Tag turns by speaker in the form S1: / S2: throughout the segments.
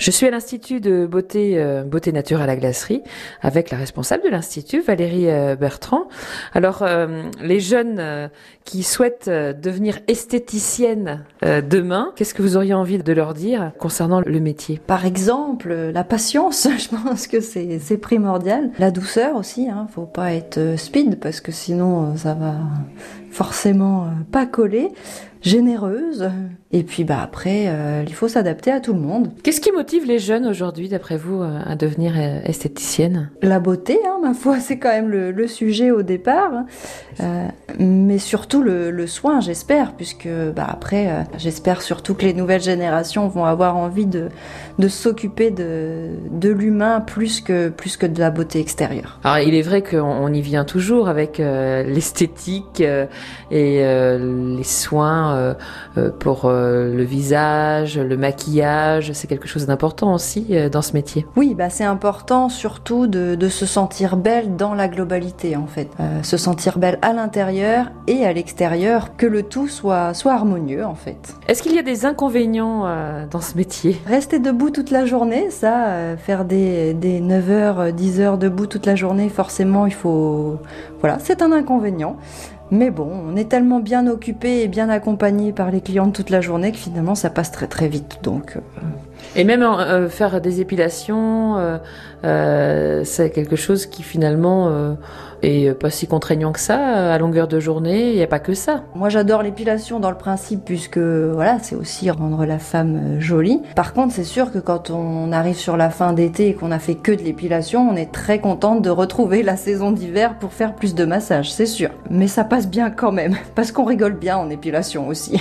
S1: Je suis à l'Institut de beauté, euh, beauté nature à la glacerie avec la responsable de l'Institut, Valérie euh, Bertrand. Alors, euh, les jeunes qui souhaitent devenir esthéticiennes demain, qu'est-ce que vous auriez envie de leur dire concernant le métier?
S2: Par exemple, la patience, je pense que c'est primordial. La douceur aussi, hein, faut pas être speed parce que sinon ça va forcément pas coller généreuse. Et puis bah après, euh, il faut s'adapter à tout le monde.
S1: Qu'est-ce qui motive les jeunes aujourd'hui, d'après vous, euh, à devenir euh, esthéticienne
S2: La beauté, hein, ma foi, c'est quand même le, sujet au départ. Euh, mais surtout le, le soin, j'espère, puisque bah après, j'espère surtout que les nouvelles générations vont avoir envie de, de s'occuper de, de l'humain plus que, plus que de la beauté extérieure.
S1: Alors il est vrai qu'on y vient toujours avec l'esthétique et les soins euh, euh, pour euh, le visage, le maquillage. C'est quelque chose d'important aussi dans ce métier.
S2: Oui, bah c'est important surtout de, de, se sentir belle dans la globalité en fait. se sentir belle à l'intérieur et à l'extérieur, que le tout soit, soit harmonieux en fait.
S1: Est-ce qu'il y a des inconvénients dans ce métier?
S2: Rester debout toute la journée, ça, faire des, des 9h, 10h debout toute la journée, forcément il faut... Voilà, c'est un inconvénient. Mais bon, on est tellement bien occupé et bien accompagné par les clients toute la journée que finalement ça passe très très vite. Donc. Euh,
S1: et même euh, faire des épilations, euh, euh, c'est quelque chose qui finalement euh, est pas si contraignant que ça à longueur de journée. Il n'y a pas que ça.
S2: Moi, j'adore l'épilation dans le principe puisque voilà, c'est aussi rendre la femme euh, jolie. Par contre, c'est sûr que quand on arrive sur la fin d'été et qu'on a fait que de l'épilation, on est très contente de retrouver la saison d'hiver pour faire plus de massage, c'est sûr. Mais ça passe bien quand même parce qu'on rigole bien en épilation aussi.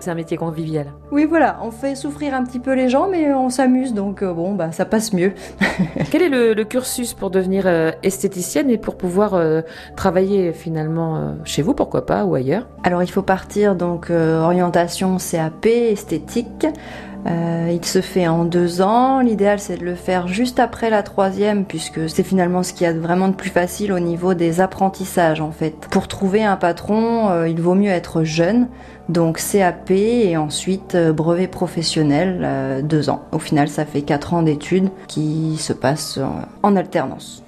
S1: c'est un métier convivial.
S2: Oui, voilà, on fait souffrir un petit peu les gens, mais on s'amuse donc bon, bah ça passe mieux.
S1: Quel est le, cursus pour devenir euh, esthéticienne et pour pouvoir euh, travailler finalement euh, chez vous, pourquoi pas, ou ailleurs?
S2: Alors il faut partir donc orientation CAP, esthétique. Il se fait en deux ans. L'idéal, c'est de le faire juste après la troisième, puisque c'est finalement ce qu'il y a vraiment de plus facile au niveau des apprentissages, en fait. Pour trouver un patron, il vaut mieux être jeune. Donc CAP et ensuite euh, brevet professionnel, euh, deux ans. Au final, ça fait quatre ans d'études qui se passent en alternance.